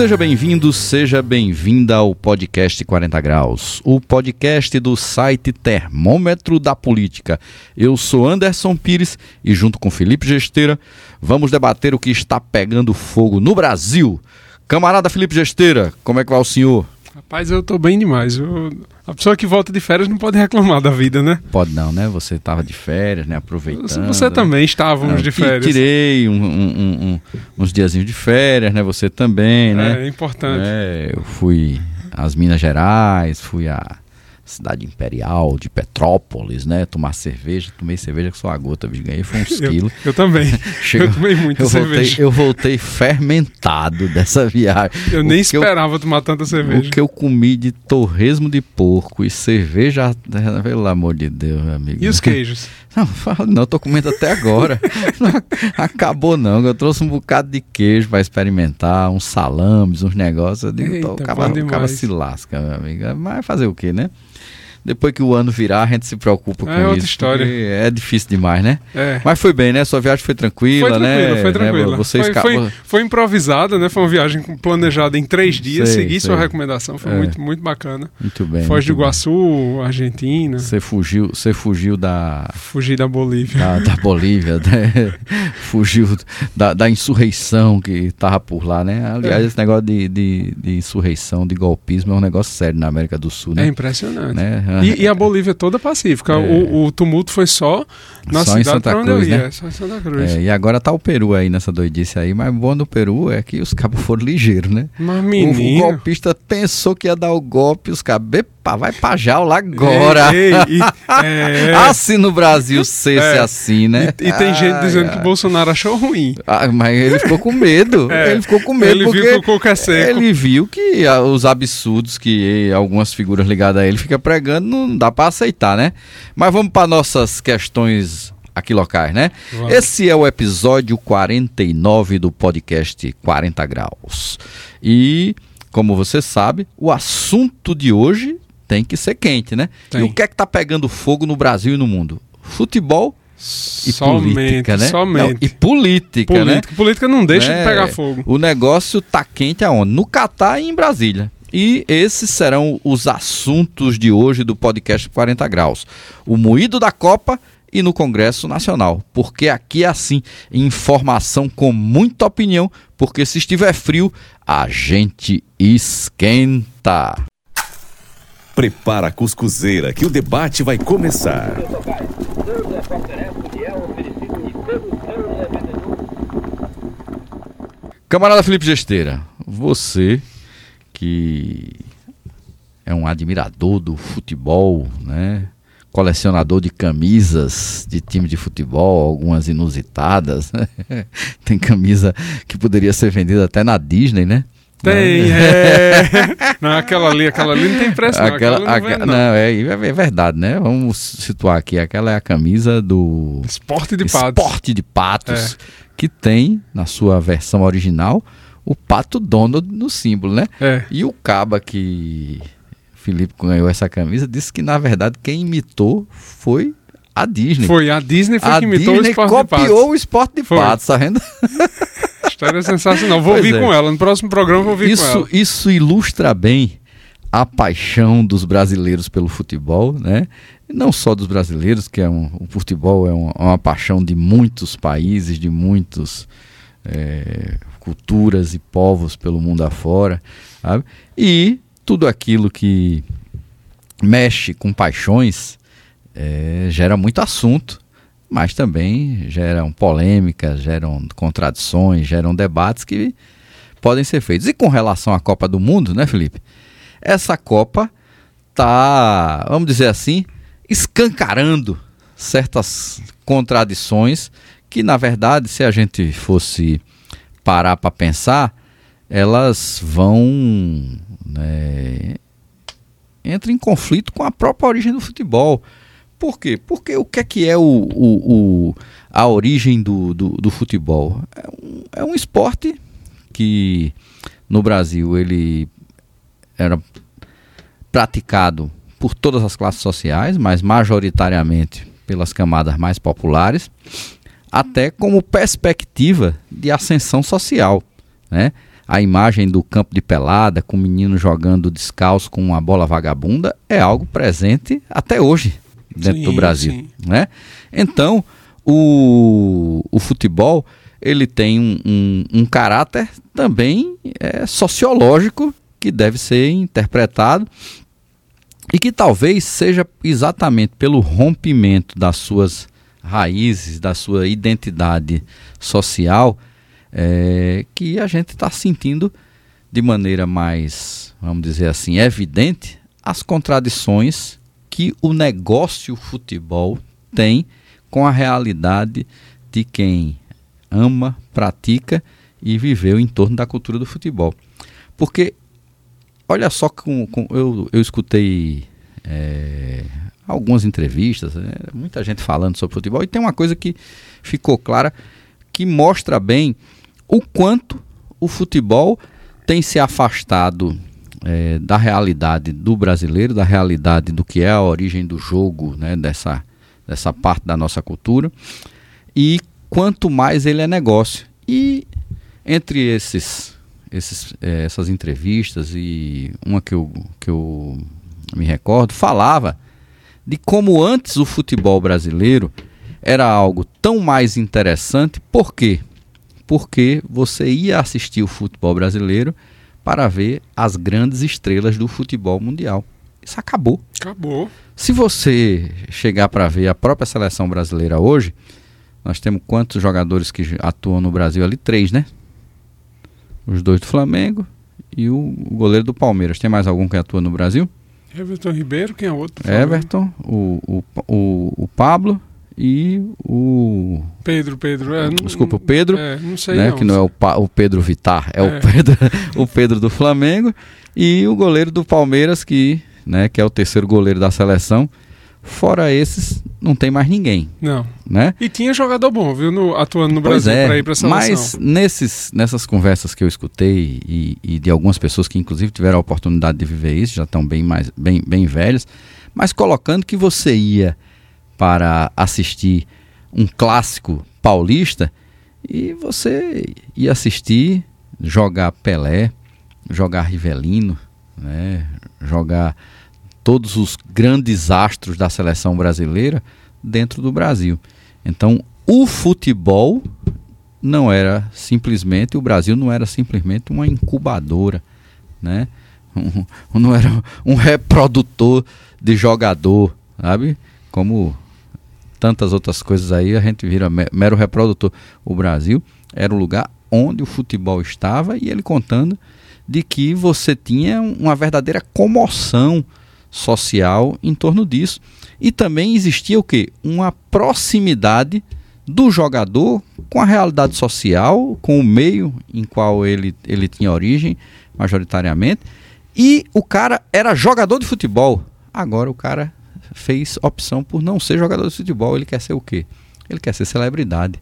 Seja bem-vindo, seja bem-vinda ao podcast 40 Graus, o podcast do site Termômetro da Política. Eu sou Anderson Pires e, junto com Felipe Gesteira, vamos debater o que está pegando fogo no Brasil. Camarada Felipe Gesteira, como é que vai o senhor? Rapaz, eu tô bem demais. Eu... A pessoa que volta de férias não pode reclamar da vida, né? Pode não, né? Você estava de férias, né? Aproveitando. Você também estávamos de férias. Tirei um- um- um- uns diazinhos de férias, né? Você também, né? É importante. É, eu fui às Minas Gerais, fui à cidade imperial de Petrópolis, né? Tomar cerveja, tomei cerveja que só a gota, bicho, ganhei foi uns Eu, quilos. eu também. Chega- Eu tomei muita Eu voltei, cerveja. eu voltei fermentado dessa viagem. Eu O nem que eu- esperava tomar tanta cerveja. O que eu comi de torresmo de porco e cerveja, pelo amor de Deus, meu amigo. E os queijos? Não, não, eu tô comendo até agora. Não acabou não, eu trouxe um bocado de queijo para experimentar, uns salames, uns negócios. Eu digo, Eita, pô, o cara, o cara demais. se lasca, meu amigo. Mas fazer o quê, né? Depois que o ano virar, a gente se preocupa com É outra isso. história. porque É difícil demais, né? É. Mas foi bem, né? Sua viagem foi tranquila, Foi tranquila, né? foi tranquila. Né? Você foi, escapou. foi, foi improvisada, né? Foi uma viagem planejada em três dias. Sei, Segui sei. sua recomendação, foi É. muito, muito bacana. Muito bem. Foz do muito bem. Iguaçu, Argentina, Você fugiu, você fugiu da, fugi da Bolívia. da, da Bolívia, né? fugiu da, da insurreição que estava por lá, né? Aliás, É. esse negócio de, de, de insurreição, de golpismo é um negócio sério na América do Sul, É né? impressionante. Né? E, e a Bolívia toda pacífica. É. O, o tumulto foi só na Só cidade Santa pra onde Cruz, eu ia. né? Só em Santa Cruz. É, e agora tá o Peru aí nessa doidice aí, mas o bom do Peru é que os cabos foram ligeiros, né? Mas O, o menino... golpista pensou que ia dar o golpe, os cabos, vai pra jaula agora. Ei, ei, e- é, Assim no Brasil ser É. assim, né? e, e tem gente Ai, dizendo ai. que Bolsonaro achou ruim. Ah, mas ele ficou com medo. É. Ele ficou com medo Ele porque viu que o coco é seco. ele viu que ah, os absurdos que algumas figuras ligadas a ele fica pregando não dá pra aceitar, né? Mas vamos para nossas questões aqui locais, né? Vamos. Esse é o episódio 49 do podcast 40 graus. E como você sabe, o assunto de hoje tem que ser quente, né? Tem. E o que é que tá pegando fogo no Brasil e no mundo? Futebol e somente, política, né? somente. Não, e política, né? política. Política não deixa Né? de pegar fogo. O negócio tá quente aonde? No Catar e em Brasília. E esses serão os assuntos de hoje do podcast 40 Graus. O moído da Copa e no Congresso Nacional. Porque aqui é assim, informação com muita opinião, porque se estiver frio, a gente esquenta. Prepara a cuscuzeira que o debate vai começar. Camarada Felipe Gesteira, você que é um admirador do futebol, né? Colecionador de camisas de time de futebol, algumas inusitadas. né? Tem camisa que poderia ser vendida até na Disney, né? Tem, é. Não, aquela ali, aquela ali não tem preço, não. Aquela, Aquela, não, vende, não, não. é, é verdade, né? Vamos situar aqui. Aquela é a camisa do Esporte de patos. Esporte de Patos, É. que tem, na sua versão original, o pato Donald no símbolo, né? É. E o caba que Felipe ganhou essa camisa disse que, na verdade, quem imitou foi a Disney. Foi, a Disney foi a que imitou Disney o Esporte de copiou patos. o esporte de Foi. patos, tá vendo? História sensacional. Vou Pois vir é. com ela. No próximo programa vou vir com Isso, ela. isso ilustra bem a paixão dos brasileiros pelo futebol, né? Não só dos brasileiros, que é um, o futebol é uma, uma paixão de muitos países, de muitas culturas e povos pelo mundo afora, sabe? E tudo aquilo que mexe com paixões eh, gera muito assunto, mas também geram polêmicas, geram contradições, geram debates que podem ser feitos. E com relação à Copa do Mundo, né, Felipe? Essa Copa tá, vamos dizer assim, escancarando certas contradições que, na verdade, se a gente fosse parar para pensar, elas vão né, entra em conflito com a própria origem do futebol. Por quê? Porque o que é que é o, o, o- a origem do, do, do futebol? É um, é um esporte que no Brasil ele era praticado por todas as classes sociais, mas majoritariamente pelas camadas mais populares, até como perspectiva de ascensão social, né? a imagem do campo de pelada, com o menino jogando descalço com uma bola vagabunda, é algo presente até hoje dentro Sim, do Brasil. sim. Né? Então, o, o futebol ele tem um, um- um caráter também é, sociológico que deve ser interpretado e que talvez seja exatamente pelo rompimento das suas raízes, da sua identidade social, é, que a gente está sentindo de maneira mais, vamos dizer assim, evidente as contradições que o negócio futebol tem com a realidade de quem ama, pratica e viveu em torno da cultura do futebol. Porque, olha só, com, com- eu, eu escutei é, algumas entrevistas, é, muita gente falando sobre futebol, e tem uma coisa que ficou clara que mostra bem o quanto o futebol tem se afastado é, da realidade do brasileiro, da realidade do que é a origem do jogo, né, dessa, dessa parte da nossa cultura, e quanto mais ele é negócio. E entre esses, esses, eh, essas entrevistas e uma que eu, que eu me recordo, falava de como antes o futebol brasileiro era algo tão mais interessante, por quê? Porque você ia assistir o futebol brasileiro para ver as grandes estrelas do futebol mundial. Isso acabou. Acabou. Se você chegar para ver a própria seleção brasileira hoje, nós temos quantos jogadores que atuam no Brasil ali? Três, né? Os dois do Flamengo e o, goleiro do Palmeiras. Tem mais algum que atua no Brasil? Everton Ribeiro, quem é outro? Everton, o, o, o, o Pablo e o. Pedro, Pedro. É, Desculpa, o Pedro, É, não sei né, não. que não é o, Pa- o Pedro Vitar, é, É. O, Pedro, o Pedro do Flamengo e o goleiro do Palmeiras, que, né, que é o terceiro goleiro da seleção. Fora esses, não tem mais ninguém, Não. né? E tinha jogador bom, viu, no- atuando no Pois Brasil é, pra ir pra seleção. mas nesses, nessas conversas que eu escutei e, e de algumas pessoas que inclusive tiveram a oportunidade de viver isso, já estão bem mais bem, bem velhas, mas colocando que você ia para assistir um clássico paulista e você ia assistir jogar Pelé, jogar Rivelino, né, jogar todos os grandes astros da seleção brasileira dentro do Brasil. Então, o futebol não era simplesmente, o Brasil não era simplesmente uma incubadora, né? Um- não era um reprodutor de jogador, sabe? Como tantas outras coisas aí, a gente vira me- mero reprodutor. O Brasil era o lugar onde o futebol estava e ele contando de que você tinha uma verdadeira comoção social em torno disso. E também existia o quê? Uma proximidade do jogador com a realidade social, com o meio em qual ele, ele tinha origem, majoritariamente. E o cara era jogador de futebol. Agora o cara fez opção por não ser jogador de futebol. Ele quer ser o quê? Ele quer ser celebridade.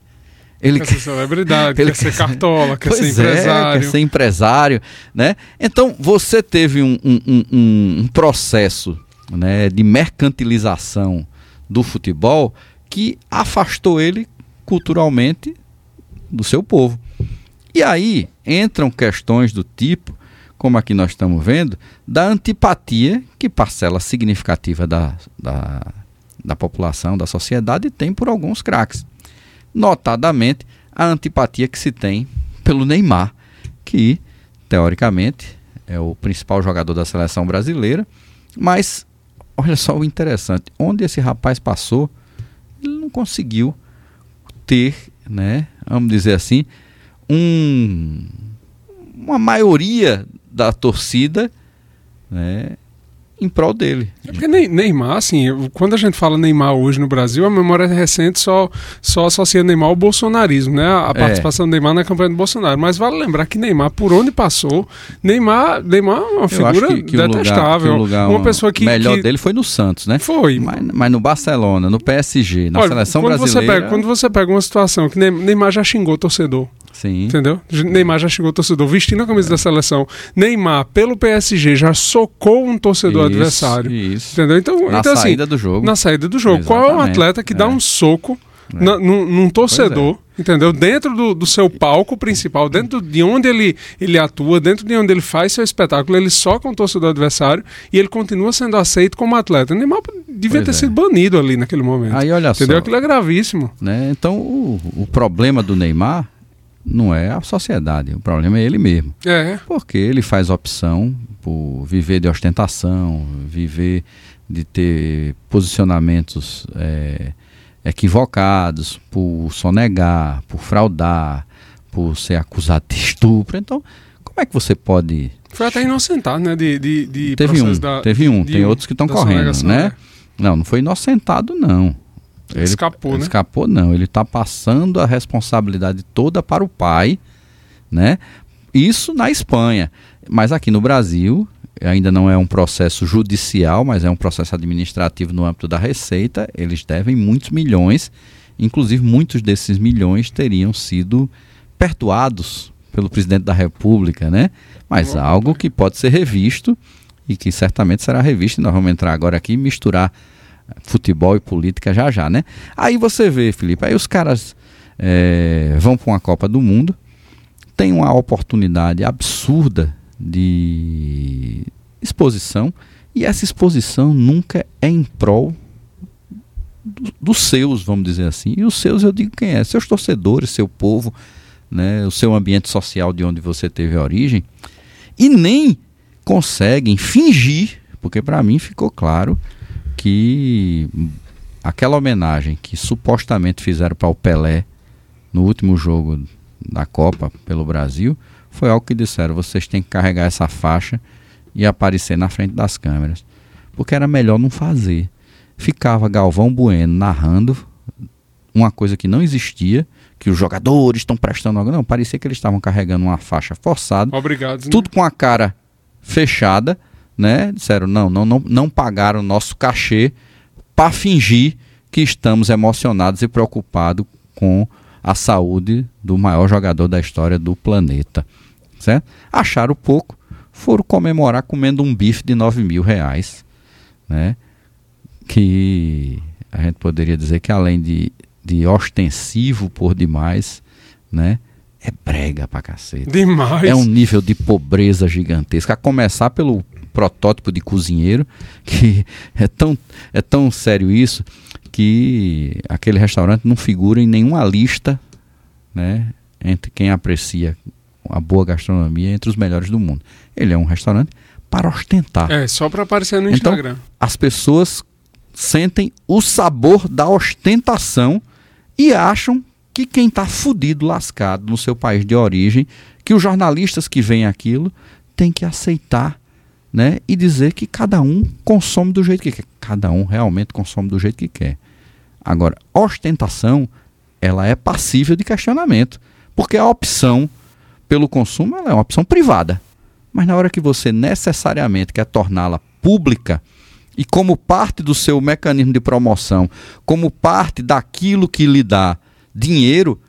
Ele Quer ser celebridade, Ele quer ser cartola, quer ser Pois é, empresário. quer ser empresário, né? Então você teve um, um- um- um- um processo né, de mercantilização do futebol que afastou ele culturalmente do seu povo. E aí entram questões do tipo, como aqui nós estamos vendo, da antipatia que parcela significativa da, da, da população, da sociedade tem por alguns craques. Notadamente a antipatia que se tem pelo Neymar, que teoricamente é o principal jogador da seleção brasileira, mas olha só o interessante, onde esse rapaz passou, ele não conseguiu ter, né, vamos dizer assim, um uma maioria da torcida, né, em prol dele. É porque Ney- Neymar, assim, quando a gente fala Neymar hoje no Brasil, a memória recente só, só associa Neymar ao bolsonarismo, né? A É. participação do Neymar na campanha do Bolsonaro. Mas vale lembrar que Neymar, por onde passou, Neymar, Neymar é uma figura que, que o lugar, detestável. que o lugar uma pessoa que. melhor que dele foi no Santos, né? Foi. Mas, mas no Barcelona, no PSG, na Olha, seleção quando brasileira. Você pega, quando você pega uma situação que Ney- Neymar já xingou o torcedor, Sim. entendeu? Neymar já xingou o torcedor vestindo a camisa da seleção. Neymar, pelo PSG, já socou um torcedor Isso, adversário. Isso. Entendeu? Então, Na então assim, saída do jogo. na saída do jogo. Qual é um Exatamente. atleta que dá É. um soco É. na- num, num torcedor Entendeu? Dentro do, do seu palco principal, dentro de onde ele, ele atua, dentro de onde ele faz seu espetáculo, ele com o torcedor adversário e ele continua sendo aceito como atleta. O Neymar devia Pois ter é. sido banido ali naquele momento. Aí olha Entendeu? só. Aquilo é gravíssimo. né? Então o, o problema do Neymar não é a sociedade, o problema é ele mesmo. É. Porque ele faz opção por viver de ostentação, viver de ter posicionamentos é, equivocados, por sonegar, por fraudar, por ser acusado de estupro. Então, como é que você pode. Foi até inocentado, né? De, de, de Teve um, da- teve um, tem outros que estão correndo, né? Não, não foi inocentado, não. Ele escapou, né? Escapou, não. Ele está passando a responsabilidade toda para o pai, né? Isso na Espanha. Mas aqui no Brasil, ainda não é um processo judicial, mas é um processo administrativo no âmbito da Receita. Eles devem muitos milhões. Inclusive, muitos desses milhões teriam sido perdoados pelo presidente da República, né? Mas algo que pode ser revisto e que certamente será revisto. E nós vamos entrar agora aqui e misturar futebol e política já já, né? Aí você vê, Felipe, aí os caras eh, vão para uma Copa do Mundo, tem uma oportunidade absurda de exposição e essa exposição nunca é em prol do- dos seus, vamos dizer assim. E os seus eu digo quem é? Seus torcedores, seu povo, né? o seu ambiente social de onde você teve origem. E nem conseguem fingir, porque para mim ficou claro que aquela homenagem que supostamente fizeram para o Pelé no último jogo da Copa pelo Brasil foi algo que disseram: vocês têm que carregar essa faixa e aparecer na frente das câmeras. Porque era melhor não fazer. Ficava Galvão Bueno narrando uma coisa que não existia, que os jogadores estão prestando algo. Não, parecia que eles estavam carregando uma faixa forçada Obrigado. né? tudo com a cara fechada, né? Disseram, não, não, não, não pagaram o nosso cachê para fingir que estamos emocionados e preocupados com a saúde do maior jogador da história do planeta. Certo? Acharam pouco, foram comemorar comendo um bife de 9 mil reais, né? Que a gente poderia dizer que além de, de ostensivo por demais, né? É brega pra cacete. Demais. É um nível de pobreza gigantesca. A começar pelo protótipo de cozinheiro, que é tão, é tão sério isso, que aquele restaurante não figura em nenhuma lista né, entre quem aprecia a boa gastronomia entre os melhores do mundo. Ele é um restaurante para ostentar. É, só pra aparecer no Então, Instagram. As pessoas sentem o sabor da ostentação e acham que quem está fudido, lascado no seu país de origem, que os jornalistas que veem aquilo têm que aceitar né, e dizer que cada um consome do jeito que quer. Cada um realmente consome do jeito que quer. Agora, ostentação, ela é passível de questionamento, porque a opção pelo consumo é uma opção privada. Mas na hora que você necessariamente quer torná-la pública e como parte do seu mecanismo de promoção, como parte daquilo que lhe dá dinheiro,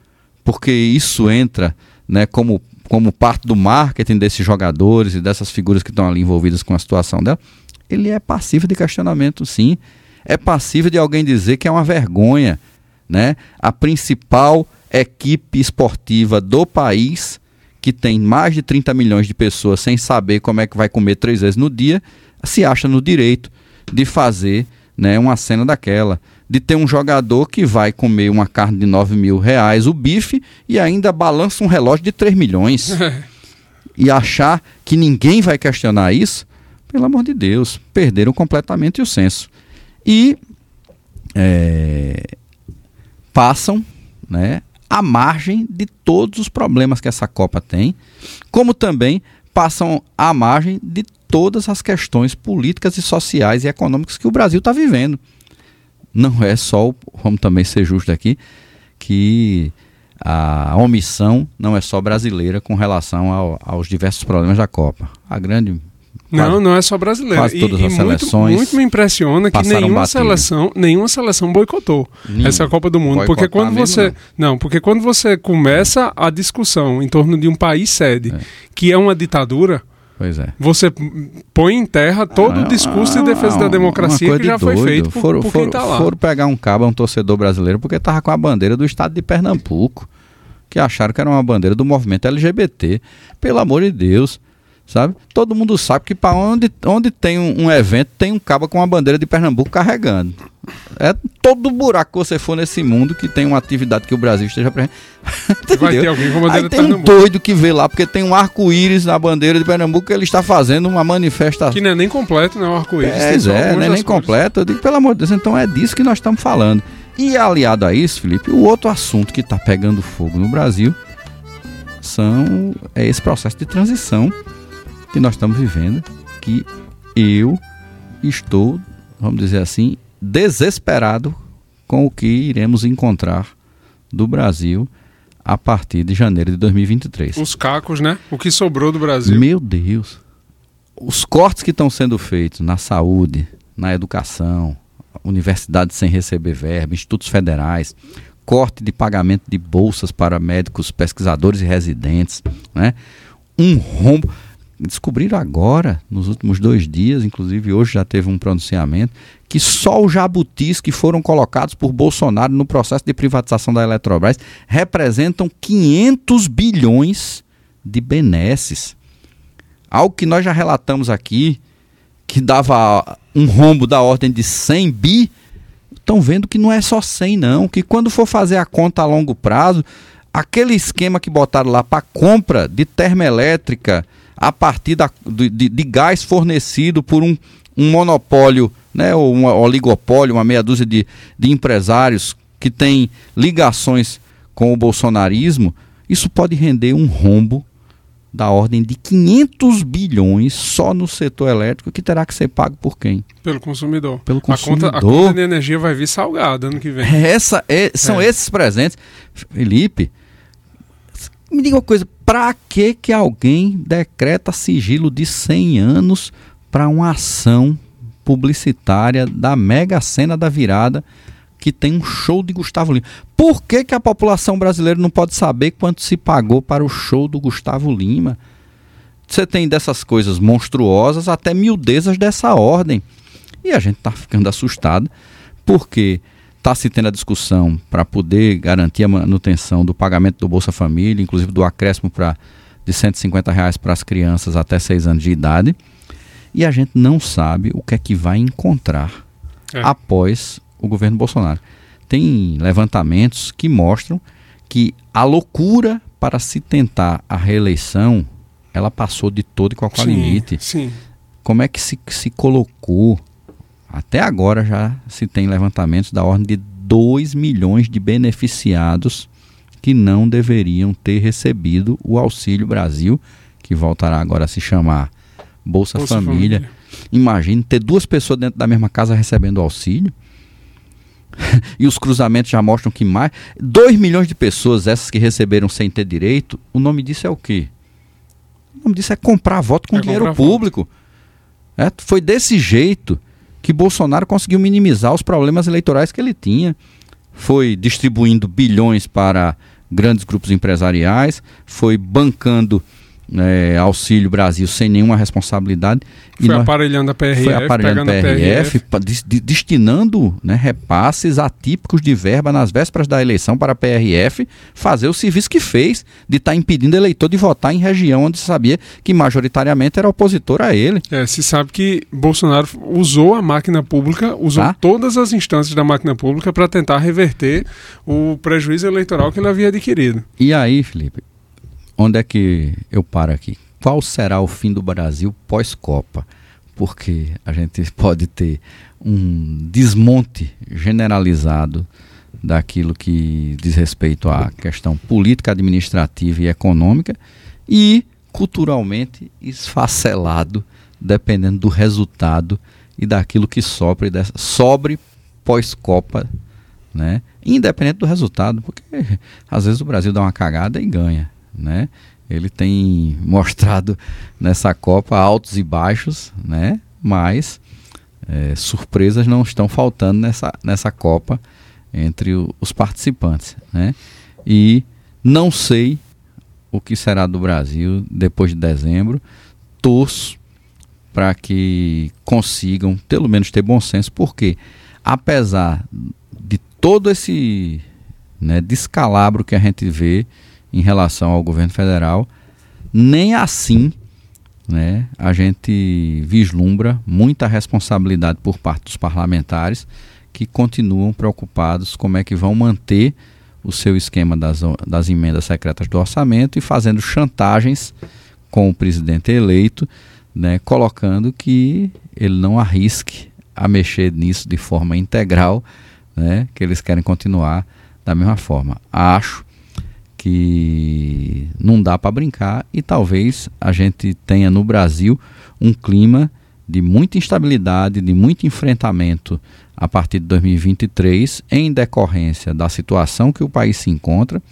porque isso entra né, como, como parte do marketing desses jogadores e dessas figuras que estão ali envolvidas com a situação dela, ele é passível de questionamento, sim. É passível de alguém dizer que é uma vergonha. Né? A principal equipe esportiva do país, que tem mais de 30 milhões de pessoas sem saber como é que vai comer três vezes no dia, se acha no direito de fazer né, uma cena daquela. De ter um jogador que vai comer uma carne de 9 mil reais, o bife, e ainda balança um relógio de 3 milhões. e achar que ninguém vai questionar isso, pelo amor de Deus, perderam completamente o senso. E é, passam né, à margem de todos os problemas que essa Copa tem, como também passam à margem de todas as questões políticas e sociais e econômicas que o Brasil está vivendo. Não é só, vamos também ser justo aqui, que a omissão não é só brasileira com relação ao, aos diversos problemas da Copa. A grande Não, Quase- não é só brasileiro. quase todas as muito, seleções muito me impressiona que nenhuma seleção, nenhuma seleção boicotou Nenhuma. essa Copa do Mundo, Boicotar porque quando você não. porque quando você começa a discussão em torno de um país sede, É. que é uma ditadura, Pois é. você põe em terra todo Ah, o discurso ah, de defesa uma da democracia que já de foi feito por, foram, por quem tá lá. foram pegar um cabo, um torcedor brasileiro, porque tava com a bandeira do estado de Pernambuco. que acharam que era uma bandeira do movimento LGBT. Pelo amor de Deus, sabe? Todo mundo sabe que para onde, onde tem um, um, evento tem um cabo com a bandeira de Pernambuco carregando. É todo buraco que você for nesse mundo que tem uma atividade que o Brasil esteja presente. Vai ter alguém com a bandeira Aí tem um doido que vê lá, porque tem um arco-íris na bandeira de Pernambuco que ele está fazendo uma manifestação. Que não é nem completo, né? O arco-íris. É, é não é nem completo. Eu digo, pelo amor de Deus, então é disso que nós estamos falando. E aliado a isso, Felipe, o outro assunto que está pegando fogo no Brasil são, é esse processo de transição que nós estamos vivendo, que eu estou, vamos dizer assim, desesperado com o que iremos encontrar do Brasil a partir de janeiro de 2023. Os cacos, né? O que sobrou do Brasil. Meu Deus. Os cortes que estão sendo feitos na saúde, na educação, universidades sem receber verba, institutos federais, corte de pagamento de bolsas para médicos, pesquisadores e residentes, né? Um rombo descobriram agora, nos últimos dois dias, inclusive hoje já teve um pronunciamento, que só os jabutis que foram colocados por Bolsonaro no processo de privatização da Eletrobras representam 500 bilhões de benesses. Algo que nós já relatamos aqui, que dava um rombo da ordem de 100 bi, estão vendo que não é só 100 não, que quando for fazer a conta a longo prazo, aquele esquema que botaram lá para compra de termoelétrica, a partir da, de, de gás fornecido por um, um monopólio, né, ou um oligopólio, uma meia dúzia de, de empresários que têm ligações com o bolsonarismo, isso pode render um rombo da ordem de 500 bilhões só no setor elétrico que terá que ser pago por quem? Pelo consumidor. Pelo consumidor. A conta, a conta de energia vai vir salgada ano que vem. Essa é, são é. esses presentes. Felipe, me diga uma coisa, para que que alguém decreta sigilo de 100 anos para uma ação publicitária da Mega Sena da Virada que tem um show de Gustavo Lima? Por que que a população brasileira não pode saber quanto se pagou para o show do Gustavo Lima? Você tem dessas coisas monstruosas até miudezas dessa ordem. E a gente está ficando assustado porque Está se tendo a discussão para poder garantir a manutenção do pagamento do Bolsa Família, inclusive do acréscimo pra, de 150 reais para as crianças até 6 anos de idade. E a gente não sabe o que é que vai encontrar é. após o governo Bolsonaro. Tem levantamentos que mostram que a loucura para se tentar a reeleição ela passou de todo e qualquer sim, limite. Sim. Como é que se, se colocou até agora já se tem levantamentos da ordem de 2 milhões de beneficiados que não deveriam ter recebido o Auxílio Brasil, que voltará agora a se chamar Bolsa, Bolsa Família. Família. Imagine ter duas pessoas dentro da mesma casa recebendo auxílio. e os cruzamentos já mostram que mais. 2 milhões de pessoas, essas que receberam sem ter direito, o nome disso é o quê? O nome disso é comprar voto com é dinheiro público. É, foi desse jeito que Bolsonaro conseguiu minimizar os problemas eleitorais que ele tinha. Foi distribuindo bilhões para grandes grupos empresariais, foi bancando é, Auxílio Brasil sem nenhuma responsabilidade. Foi nós, aparelhando a PRF, foi aparelhando a PRF, PRF. destinando né, repasses atípicos de verba nas vésperas da eleição para a PRF fazer o serviço que fez de estar tá impedindo o eleitor de votar em região onde sabia que majoritariamente era opositor a ele. É, se sabe que Bolsonaro usou a máquina pública, usou tá? todas as instâncias da máquina pública para tentar reverter o prejuízo eleitoral que ele havia adquirido. E aí, Felipe, onde é que eu paro aqui? Qual será o fim do Brasil pós-Copa? Porque a gente pode ter um desmonte generalizado daquilo que diz respeito à questão política, administrativa e econômica e culturalmente esfacelado, dependendo do resultado e daquilo que sobre, sobre pós-Copa, né? independente do resultado, porque às vezes o Brasil dá uma cagada e ganha né? Ele tem mostrado nessa Copa altos e baixos, né? Mas é, surpresas não estão faltando nessa, nessa Copa entre o, os participantes, né? E não sei o que será do Brasil depois de dezembro. Torço para que consigam, pelo menos, ter bom senso, porque apesar de todo esse né, descalabro que a gente vê em relação ao governo federal, nem assim né, a gente vislumbra muita responsabilidade por parte dos parlamentares que continuam preocupados como é que vão manter o seu esquema das, das emendas secretas do orçamento e fazendo chantagens com o presidente eleito, né, colocando que ele não arrisque a mexer nisso de forma integral, né, que eles querem continuar da mesma forma. Acho que não dá para brincar e talvez a gente tenha no Brasil um clima de muita instabilidade, de muito enfrentamento a partir de 2023, em decorrência da situação que o país se encontra,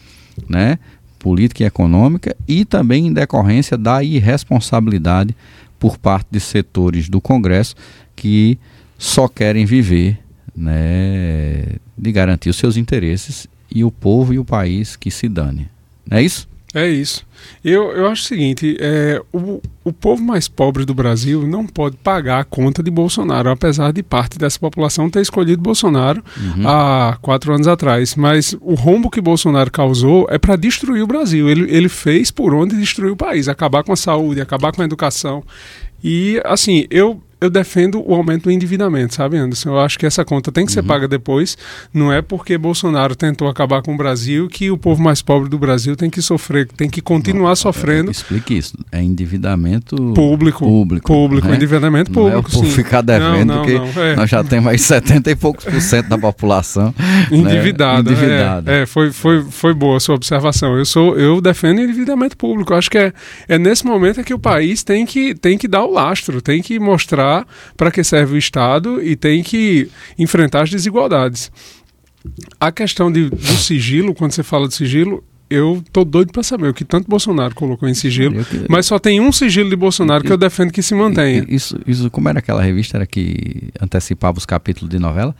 né, política e econômica, e também em decorrência da irresponsabilidade por parte de setores do Congresso que só querem viver né, de garantir os seus interesses e o povo e o país que se dane. Não é isso? É isso. Eu, eu acho o seguinte: é, o, o povo mais pobre do Brasil não pode pagar a conta de Bolsonaro, apesar de parte dessa população ter escolhido Bolsonaro uhum. há quatro anos atrás. Mas o rombo que Bolsonaro causou é para destruir o Brasil. Ele, ele fez por onde destruir o país, acabar com a saúde, acabar com a educação. E, assim, eu, eu defendo o aumento do endividamento, sabe, Anderson? Eu acho que essa conta tem que ser uhum. paga depois. Não é porque Bolsonaro tentou acabar com o Brasil que o povo mais pobre do Brasil tem que sofrer, tem que continuar não, sofrendo. Explique isso. É endividamento público. Público. Público, né? endividamento não público. É o povo ficar devendo, não, não, que é. nós já temos mais 70 e poucos por cento da população endividada. Né? endividada. É, é, foi, foi, foi boa a sua observação. Eu, sou, eu defendo endividamento público. Eu acho que é, é nesse momento é que o país tem que, tem que dar o lastro, tem que mostrar para que serve o Estado e tem que enfrentar as desigualdades. A questão de, do sigilo, quando você fala de sigilo, eu tô doido para saber o que tanto Bolsonaro colocou em sigilo, que... mas só tem um sigilo de Bolsonaro que eu defendo que se mantenha. Isso, isso como era aquela revista era que antecipava os capítulos de novela?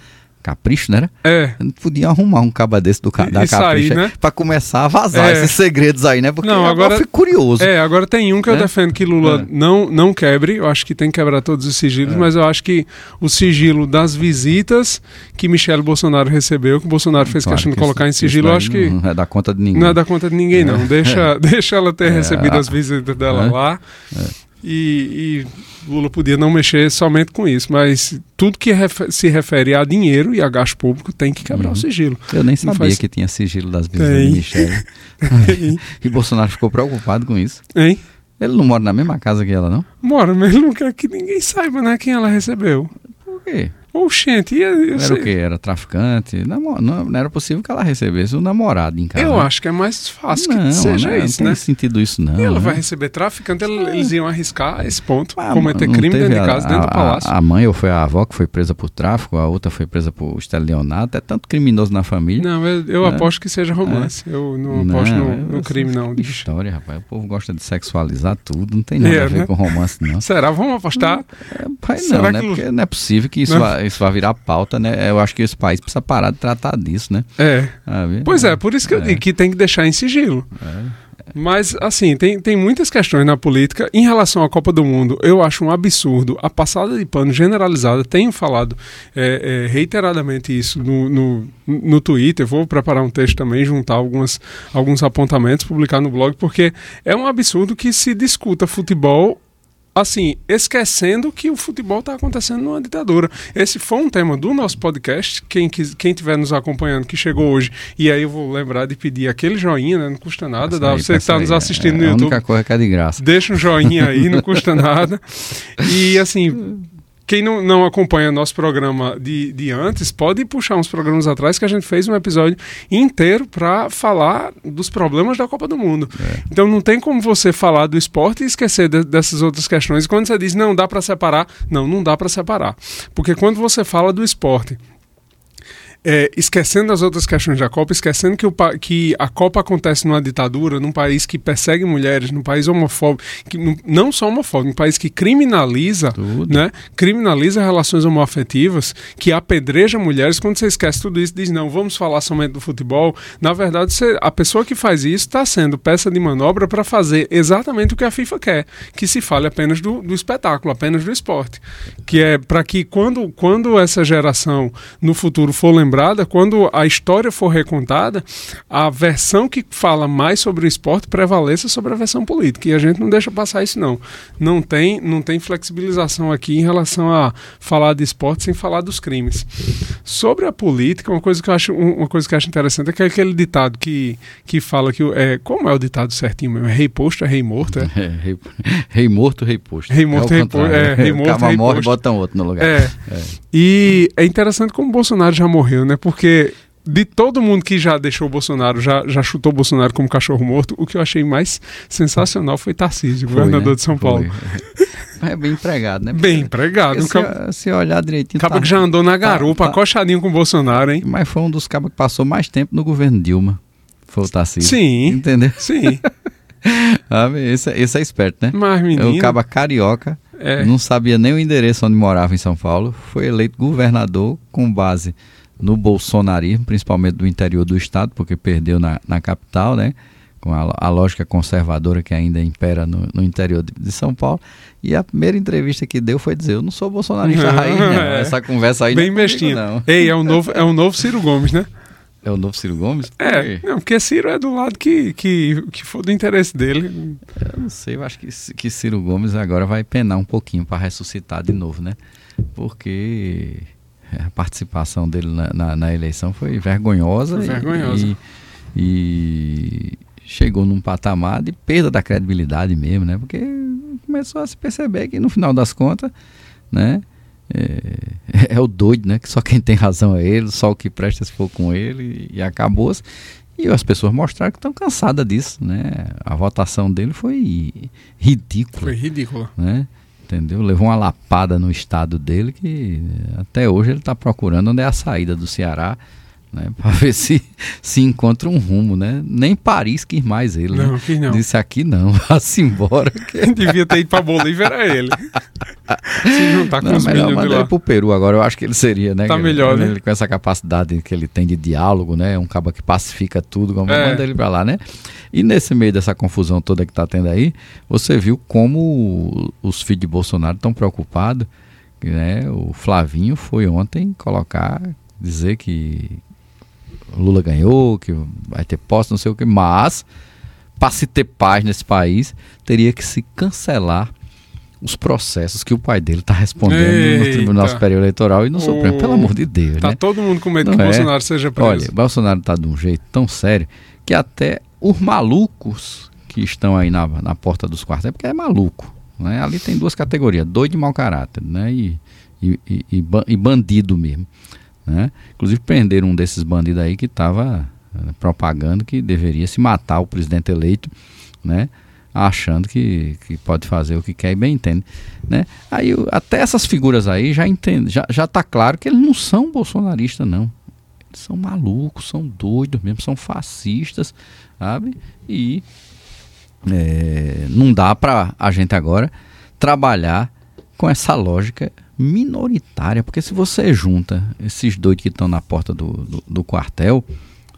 Capricho, né? É. Podia arrumar um caba desse do, da Isso Capricho aí, né? pra começar a vazar é. esses segredos aí, né? Porque não, agora, eu fico curioso. É, agora tem um que eu é? defendo que Lula é. não, não quebre. Eu acho que tem que quebrar todos os sigilos, é. mas eu acho que o sigilo das visitas que Michele Bolsonaro recebeu, que o Bolsonaro fez claro questão de colocar em sigilo, eu acho que. Não é da conta de ninguém. Não é da conta de ninguém, não. Deixa, deixa ela ter recebido as visitas dela lá. E, e, Lula podia não mexer somente com isso, mas tudo que se refere a dinheiro e a gasto público tem que quebrar uhum. o sigilo. Eu nem sabia faz... que tinha sigilo das visitas de Michelle. e Bolsonaro ficou preocupado com isso. Hein? Ele não mora na mesma casa que ela, não? Mora, mas ele não quer que ninguém saiba né, quem ela recebeu. Por quê? Oxente, ia, era sei. o quê? Era traficante? Não, não, não, era possível que ela recebesse um namorado em casa. Eu acho que é mais fácil não, que seja não, isso, não né? Não tem sentido isso, não. E ela né? vai receber traficante, eles iam arriscar esse ponto, ah, cometer crime dentro de casa, a, dentro do palácio. A, a, mãe ou foi a avó que foi presa por tráfico, a outra foi presa por estelionato, é tanto criminoso na família. Não, eu, eu né? aposto que seja romance. É. Eu não, aposto no, no crime, não. História, rapaz. O povo gosta de sexualizar tudo, não tem nada é, a ver né? com romance, não. Será? Vamos apostar? É, pai, não, Será né? Que... Porque não é possível que isso, vá, isso vá virar pauta né? Eu acho que esse país precisa parar de tratar disso, né? É. Ah, pois é, por isso que eu é. digo que tem que deixar em sigilo. É. Mas, assim, tem, tem muitas questões na política. Em relação à Copa do Mundo, eu acho um absurdo a passada de pano generalizada. Tenho falado é, é, reiteradamente isso no, no, no Twitter. Vou preparar um texto também, juntar algumas, alguns apontamentos, publicar no blog, porque é um absurdo que se discuta futebol assim, esquecendo que o futebol está acontecendo numa ditadura. Esse foi um tema do nosso podcast. Quem quem estiver nos acompanhando, que chegou hoje, e aí eu vou lembrar de pedir aquele joinha, né? Não custa nada. Dá, você que está nos assistindo é, no YouTube. A única coisa que é de graça. Deixa um joinha aí, não custa nada. E assim quem não, não acompanha nosso programa de, de antes, pode puxar uns programas atrás que a gente fez um episódio inteiro para falar dos problemas da Copa do Mundo. É. Então não tem como você falar do esporte e esquecer de, dessas outras questões. E quando você diz, não, dá para separar, não, não dá para separar. Porque quando você fala do esporte é, esquecendo as outras questões da Copa, esquecendo que, o, que a Copa acontece numa ditadura, num país que persegue mulheres, num país homofóbico, que, não só homofóbico, um país que criminaliza, né, criminaliza relações homoafetivas, que apedreja mulheres. Quando você esquece tudo isso, diz não, vamos falar somente do futebol. Na verdade, você, a pessoa que faz isso está sendo peça de manobra para fazer exatamente o que a FIFA quer, que se fale apenas do, do espetáculo, apenas do esporte, que é para que quando, quando essa geração no futuro for lembrar lembrada quando a história for recontada, a versão que fala mais sobre o esporte prevaleça sobre a versão política. E a gente não deixa passar isso, não. Não tem, não tem flexibilização aqui em relação a falar de esporte sem falar dos crimes. Sobre a política, uma coisa que eu acho, uma coisa que eu acho interessante é que é aquele ditado que, que fala que. É, como é o ditado certinho mesmo? É rei posto, é rei morto? É, é rei, rei, morto, rei posto. Rei morto, é rei posto. É, rei morto, rei morre, posto. botam outro no lugar. É. é. E é interessante como o Bolsonaro já morreu, né? Porque de todo mundo que já deixou o Bolsonaro, já, já chutou o Bolsonaro como cachorro morto, o que eu achei mais sensacional foi Tarcísio, governador né? de São Paulo. É bem empregado, né? Bem empregado. Se, cabo, se olhar direitinho. Acaba tá, que já andou na garupa, tá, tá, acochadinho com o Bolsonaro, hein? Mas foi um dos cabos que passou mais tempo no governo Dilma. Foi o Tarcísio. Sim. Entendeu? Sim. ah, esse, esse é esperto, né? Mas, menino... O caba carioca é. Não sabia nem o endereço onde morava em São Paulo. Foi eleito governador com base no bolsonarismo, principalmente do interior do estado, porque perdeu na, na capital, né? Com a, a lógica conservadora que ainda impera no, no interior de, de, São Paulo. E a primeira entrevista que deu foi dizer: Eu não sou bolsonarista raiz, não. É. Essa conversa aí Bem não bestinha. Não. Ei, é o, novo, é o novo Ciro Gomes, né? É o novo Ciro Gomes? É, não, porque Ciro é do lado que, que, que for do interesse dele. Eu não sei, eu acho que, que Ciro Gomes agora vai penar um pouquinho para ressuscitar de novo, né? Porque a participação dele na, na, na eleição foi vergonhosa. Foi vergonhosa. E, e, chegou num patamar de perda da credibilidade mesmo, né? Porque começou a se perceber que no final das contas, né? É, é, o doido, né? Que só quem tem razão é ele, só o que presta se for com ele e, acabou-se. E as pessoas mostraram que estão cansadas disso, né? A votação dele foi ridícula. Foi ridícula. Né? Entendeu? Levou uma lapada no estado dele que até hoje ele está procurando onde é a saída do Ceará né, para ver se se encontra um rumo, né? Nem Paris quis mais ele. Não, né? quis não. Disse aqui não, vá-se embora. Quem devia ter ido para Bolívia era ele. se juntar com não, os melhor mandar ele pro Peru agora, eu acho que ele seria, né? Tá ele, melhor, né? Ele, com essa capacidade que ele tem de diálogo, né? Um cabo que pacifica tudo, como é. manda ele para lá, né? E nesse meio dessa confusão toda que tá tendo aí, você viu como os filhos de Bolsonaro estão preocupados, né? O Flavinho foi ontem colocar dizer que Lula ganhou, que vai ter posse, não sei o que, mas para se ter paz nesse país, teria que se cancelar os processos que o pai dele está respondendo Eita. no Tribunal Superior Eleitoral e no Supremo, pelo amor de Deus. Tá né? todo mundo com medo não que o é? Bolsonaro seja preso. Olha, Bolsonaro está de um jeito tão sério que até os malucos que estão aí na, na porta dos quartéis, porque é maluco. Né? Ali tem duas categorias, doido e mau caráter, né? E, e, e, e bandido mesmo. Né? Inclusive prenderam um desses bandidos aí que estava eh, propagando que deveria se matar o presidente eleito, né? Achando que, que pode fazer o que quer e bem entende. Né? Aí até essas figuras aí já entende, já, já tá claro que eles não são bolsonaristas, não. Eles são malucos, são doidos mesmo, são fascistas, sabe? E é, não dá para a gente agora trabalhar com essa lógica minoritária, porque se você junta esses dois que estão na porta do, do, do quartel,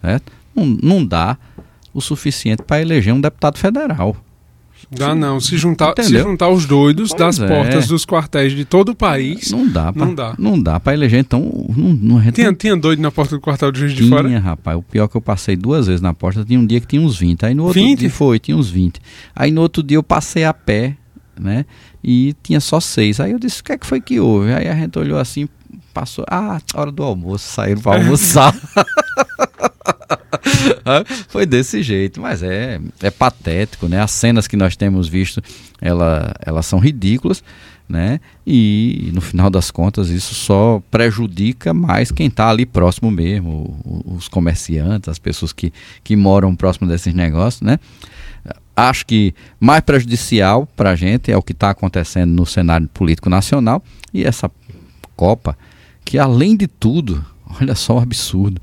certo? Não, não dá o suficiente para eleger um deputado federal. Dá não. Se juntar, se juntar os doidos pois das é. portas dos quartéis de todo o país. Não dá pra, não dá. Não dá para eleger, então. Não, não, tinha, tinha doido na porta do quartel de Juiz de Fora? Tinha, rapaz. O pior é que eu passei duas vezes na porta, tinha um dia que tinha uns 20. Aí no outro 20? dia foi, tinha uns 20. Aí no outro dia eu passei a pé, né? E tinha só seis. Aí eu disse, o que é que foi que houve? Aí a gente olhou assim, passou. Ah, hora do almoço, saíram para almoçar. Foi desse jeito, mas é, é patético, né? As cenas que nós temos visto, ela, elas são ridículas, né? E no final das contas isso só prejudica mais quem está ali próximo mesmo, os comerciantes, as pessoas que, que moram próximo desses negócios, né? Acho que mais prejudicial para a gente é o que está acontecendo no cenário político nacional e essa Copa, que além de tudo, olha só o absurdo,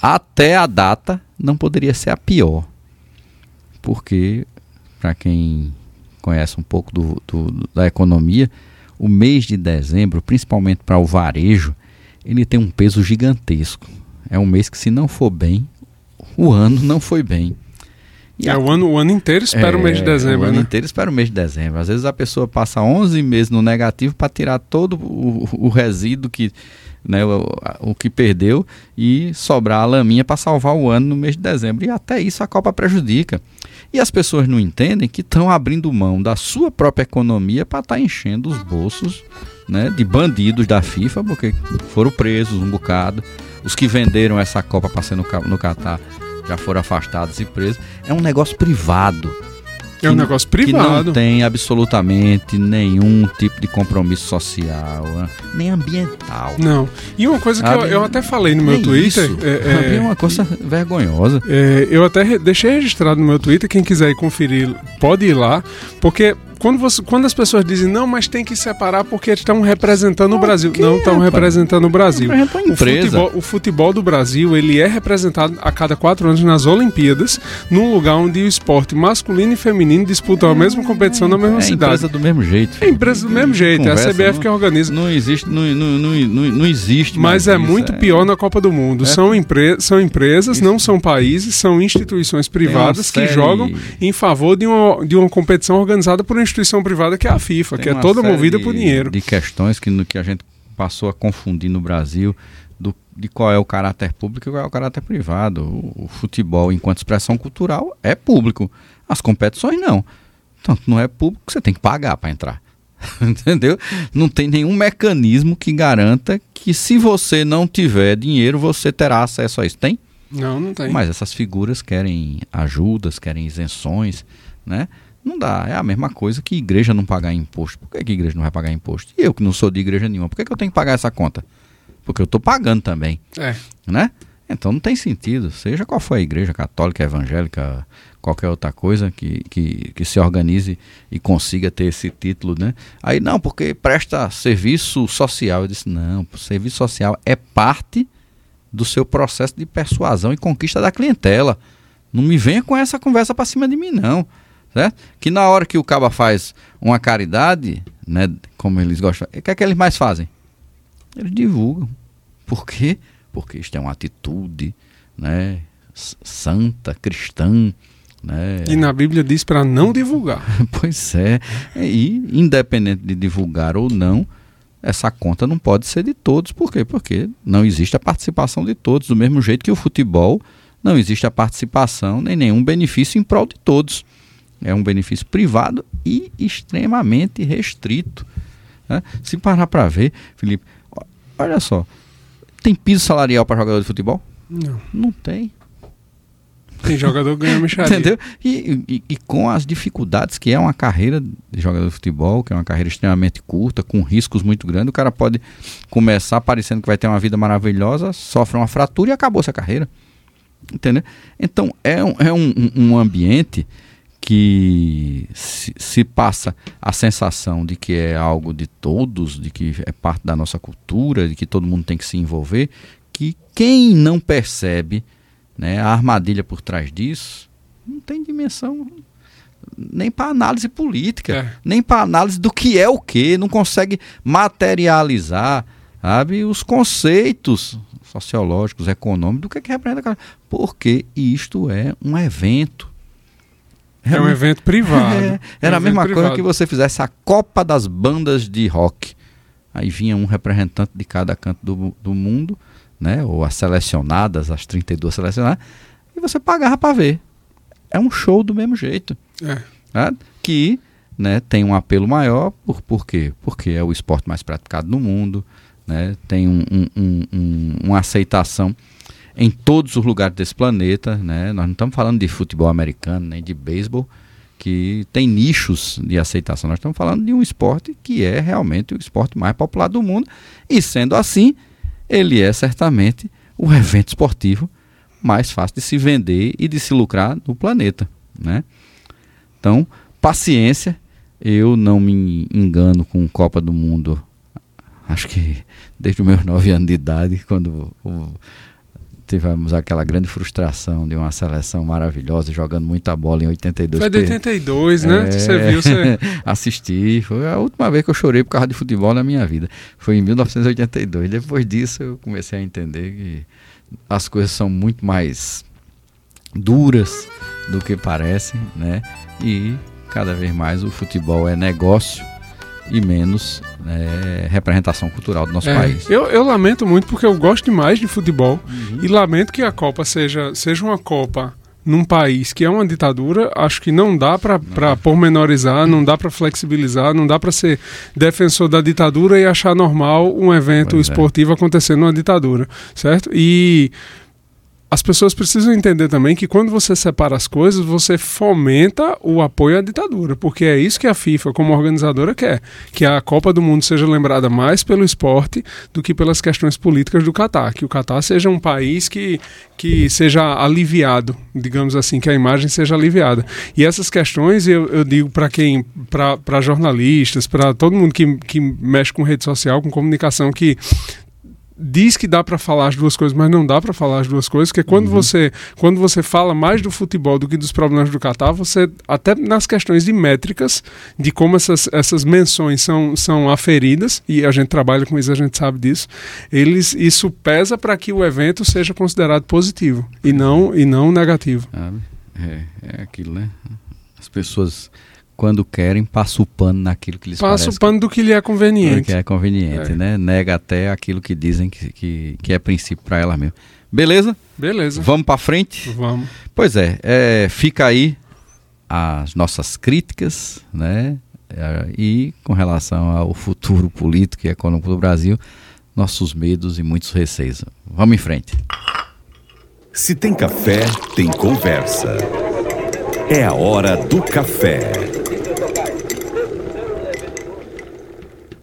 até a data não poderia ser a pior. Porque, para quem conhece um pouco do, do, da economia, o mês de dezembro, principalmente para o varejo, ele tem um peso gigantesco. É um mês que, se não for bem, o ano não foi bem. É, o, ano, o ano inteiro espera é, o mês de dezembro, O ano né? inteiro espera o mês de dezembro. Às vezes a pessoa passa 11 meses no negativo para tirar todo o, o resíduo que né, o, o, que perdeu e sobrar a laminha para salvar o ano no mês de dezembro. E até isso a Copa prejudica. E as pessoas não entendem que estão abrindo mão da sua própria economia para estar tá enchendo os bolsos né, de bandidos da FIFA, porque foram presos um bocado. Os que venderam essa Copa para ser no, no Catar já foram afastados e presos. É um negócio privado é um negócio privado. Que não tem absolutamente nenhum tipo de compromisso social, né? nem ambiental. Não. E uma coisa que eu, eu, até falei no meu é Twitter. Isso. É, é, uma coisa vergonhosa. É, eu até deixei registrado no meu Twitter. Quem quiser ir conferir, pode ir lá. Porque quando, você, quando as pessoas dizem, não, mas tem que separar porque estão representando o Brasil. Não estão representando o Brasil. O futebol, o futebol do Brasil, ele é representado a cada quatro anos nas Olimpíadas, num lugar onde o esporte masculino e feminino disputam a mesma competição na mesma é cidade. É empresa do mesmo jeito. É empresa do mesmo jeito. Conversa, é a CBF não, que organiza. Não existe, não, não, não, não existe. Mas é muito é... pior na Copa do Mundo. É. São, empre são empresas, Isso. não são países, são instituições privadas que jogam em favor de uma, de uma competição organizada por uma instituição privada que é a FIFA, Tem que é toda movida por dinheiro. De questões que, que a gente passou a confundir no Brasil do, de qual é o caráter público e qual é o caráter privado. O, o futebol, enquanto expressão cultural, é público. As competições não. Tanto não é público, você tem que pagar para entrar. Entendeu? Não tem nenhum mecanismo que garanta que se você não tiver dinheiro, você terá acesso a isso. Tem? Não, não tem. Mas essas figuras querem ajudas, querem isenções, né? Não dá. É a mesma coisa que igreja não pagar imposto. Por que, que a igreja não vai pagar imposto? E eu que não sou de igreja nenhuma, por que, que eu tenho que pagar essa conta? Porque eu estou pagando também. É. Né? Então não tem sentido. Seja qual for a igreja, católica, evangélica, qualquer outra coisa que, que, que se organize e consiga ter esse título, né? Aí não, porque presta serviço social. Eu disse, não, serviço social é parte do seu processo de persuasão e conquista da clientela. Não me venha com essa conversa para cima de mim, não certo? Que na hora que o caba faz uma caridade, né, como eles gostam, o que é que eles mais fazem? Eles divulgam. Por quê? Porque isto é uma atitude, né, santa, cristã, né? E na Bíblia diz para não divulgar. pois é. E independente de divulgar ou não, essa conta não pode ser de todos. Por quê? Porque não existe a participação de todos, do mesmo jeito que o futebol não existe a participação nem nenhum benefício em prol de todos. É um benefício privado e extremamente restrito. Né? Se parar para ver, Felipe, olha só, tem piso salarial para jogador de futebol? Não. Não tem. Tem jogador que ganha mexaria. Entendeu? E, e, e, com as dificuldades que é uma carreira de jogador de futebol, que é uma carreira extremamente curta, com riscos muito grandes, o cara pode começar parecendo que vai ter uma vida maravilhosa, sofre uma fratura e acabou essa carreira. Entendeu? Então é um, é um, um ambiente que se, se, passa a sensação de que é algo de todos, de que é parte da nossa cultura, de que todo mundo tem que se envolver, que quem não percebe né, a armadilha por trás disso não tem dimensão nem para análise política, é. nem para análise do que é o que, não consegue materializar sabe, os conceitos sociológicos, econômicos, do que, é que representa. Porque isto é um evento é um evento privado. É, era um a mesma privado. coisa que você fizesse a Copa das Bandas de Rock. Aí vinha um representante de cada canto do, do mundo, né? Ou as selecionadas, as 32 selecionadas, e você pagava para ver. É um show do mesmo jeito. É. Né? Que né, tem um apelo maior, por, por quê? Porque é o esporte mais praticado no mundo, né? tem um, um, um, uma aceitação em todos os lugares desse planeta, né? Nós não estamos falando de futebol americano nem de beisebol que tem nichos de aceitação. Nós estamos falando de um esporte que é realmente o esporte mais popular do mundo e sendo assim, ele é certamente o evento esportivo mais fácil de se vender e de se lucrar no planeta, né? Então, paciência. Eu não me engano com Copa do Mundo. Acho que desde os meus nove anos de idade, quando o tivemos aquela grande frustração de uma seleção maravilhosa jogando muita bola em 82. Foi de 82, né? É, você viu? Você... assisti. Foi a última vez que eu chorei por causa de futebol na minha vida. Foi em 1982. Depois disso eu comecei a entender que as coisas são muito mais duras do que parece, né? E cada vez mais o futebol é negócio e menos é, representação cultural do nosso É, país. Eu, eu lamento muito porque eu gosto demais de futebol e lamento que a Copa seja, seja uma Copa num país que é uma ditadura. Acho que não dá para pormenorizar, não dá para flexibilizar, não dá para ser defensor da ditadura e achar normal um evento Pois é. esportivo acontecendo numa ditadura, certo? E as pessoas precisam entender também que quando você separa as coisas, você fomenta o apoio à ditadura, porque é isso que a FIFA, como organizadora, quer: que a Copa do Mundo seja lembrada mais pelo esporte do que pelas questões políticas do Catar. Que o Catar seja um país que, que seja aliviado, digamos assim, que a imagem seja aliviada. E essas questões eu, eu digo para quem, para jornalistas, para todo mundo que, que mexe com rede social, com comunicação, que diz que dá para falar as duas coisas, mas não dá para falar as duas coisas, porque quando você quando você fala mais do futebol do que dos problemas do Catar, você até nas questões de métricas, de como essas, essas menções são, são aferidas e a gente trabalha com isso, a gente sabe disso. Eles isso pesa para que o evento seja considerado positivo e não e não negativo. sabe? É, é aquilo, né? As pessoas, quando querem, passam o pano naquilo que lhes Passa parece o pano do que lhe é que, conveniente. que é conveniente, É. né? Nega até aquilo que dizem que, que, que é princípio para elas mesmo. Beleza? Beleza. Vamos para frente? Vamos. Pois é, é, fica aí as nossas críticas, né? É, E com relação ao futuro político e econômico do Brasil, nossos medos e muitos receios. Vamos em frente. Se tem café, tem conversa. É a hora do café.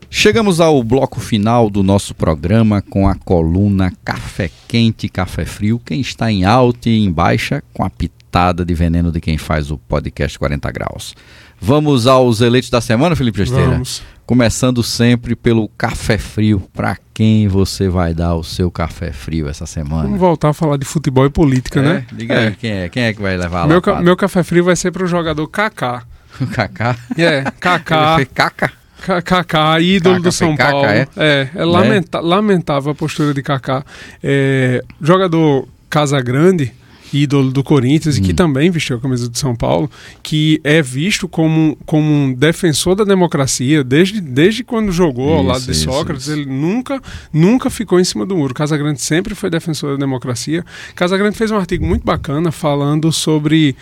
Chegamos ao bloco final do nosso programa com a coluna Café Quente Café Frio. Quem está em alta e em baixa, com a pitada de veneno de quem faz o podcast 40 Graus. Vamos aos eleitos da semana, Felipe Gesteira? Vamos. Começando sempre pelo café frio. Para quem você vai dar o seu café frio essa semana? Vamos voltar a falar de futebol e política, né? É? Diga aí, quem é? Quem é que vai levar lá? Meu, ca- meu café frio vai ser para o jogador Kaká. Kaká. É, Kaká. Ele fez Caca? Ka- Kaká, ídolo Kaká do São Kaká, Paulo. é? É, é, lamenta- lamentável a postura de Kaká. É, jogador Casagrande, ídolo do Corinthians e Hum. que também vestiu a camisa do São Paulo, que é visto como, como um defensor da democracia desde, desde quando jogou ao Isso, lado de isso, Sócrates. isso. Ele nunca, nunca ficou em cima do muro. Casagrande sempre foi defensor da democracia. Casagrande fez um artigo muito bacana falando sobre